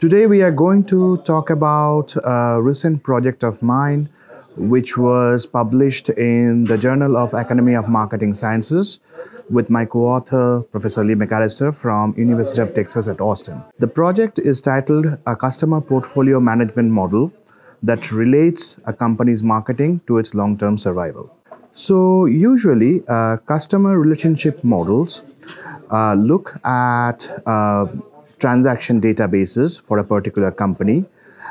Today, we are going to talk about a recent project of mine, which was published in the Journal of Academy of Marketing Sciences with my co-author, Professor Leigh McAlister from University of Texas at Austin. The project is titled A Customer Portfolio Management Model that relates a company's marketing to its long-term survival. So usually, uh, customer relationship models uh, look at uh, transaction databases for a particular company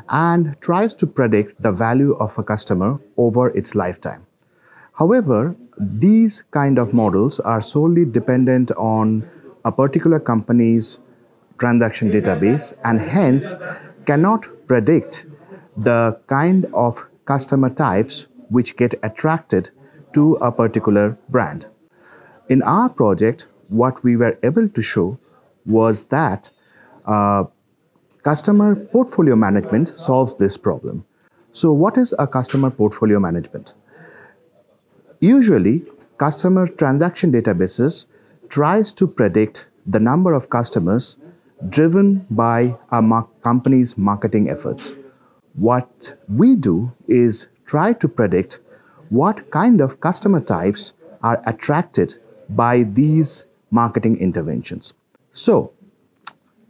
and tries to predict the value of a customer over its lifetime. However, these kind of models are solely dependent on a particular company's transaction database and hence cannot predict the kind of customer types which get attracted to a particular brand. In our project, what we were able to show was that Uh, customer portfolio management solves this problem. So, what is a customer portfolio management? Usually, customer transaction databases tries to predict the number of customers driven by a mar- company's marketing efforts. What we do is try to predict what kind of customer types are attracted by these marketing interventions. So,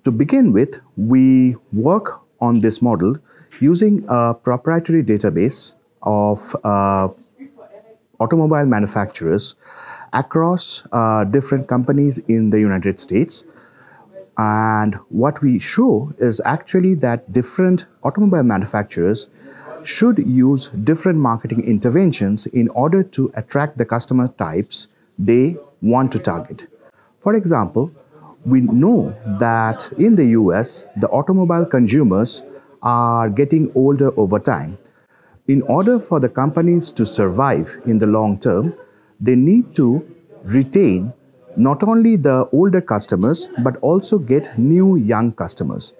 to begin with, we work on this model using a proprietary database of uh, automobile manufacturers across uh, different companies in the United States. And what we show is actually that different automobile manufacturers should use different marketing interventions in order to attract the customer types they want to target. For example, we know that in the US, the automobile consumers are getting older over time. In order for the companies to survive in the long term, they need to retain not only the older customers but also get new young customers.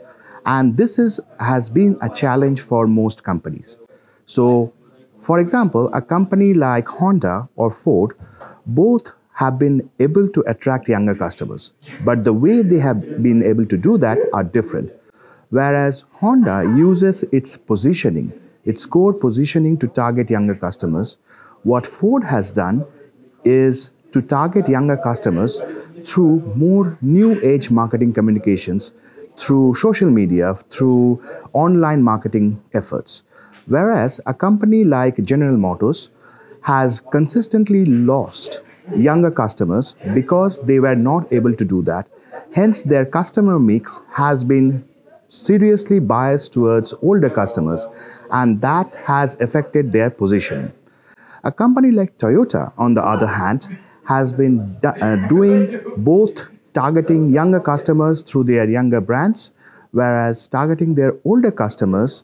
And this is, has been a challenge for most companies. So, for example, a company like Honda or Ford both have been able to attract younger customers. But the way they have been able to do that are different. Whereas Honda uses its positioning, its core positioning to target younger customers, what Ford has done is to target younger customers through more new age marketing communications, through social media, through online marketing efforts. Whereas a company like General Motors has consistently lost younger customers because they were not able to do that. Hence, their customer mix has been seriously biased towards older customers, and that has affected their position. A company like Toyota, on the other hand, has been uh, doing both targeting younger customers through their younger brands, whereas targeting their older customers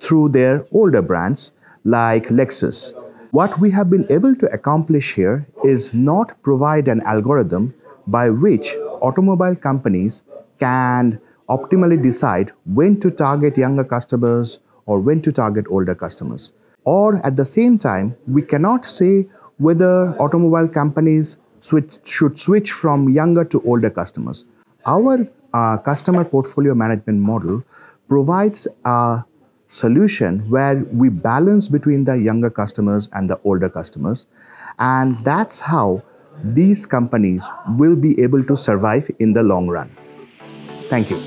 through their older brands like Lexus. What we have been able to accomplish here is not provide an algorithm by which automobile companies can optimally decide when to target younger customers or when to target older customers. Or at the same time, we cannot say whether automobile companies switch, should switch from younger to older customers. Our uh, customer portfolio management model provides a solution where we balance between the younger customers and the older customers. And that's how these companies will be able to survive in the long run. Thank you.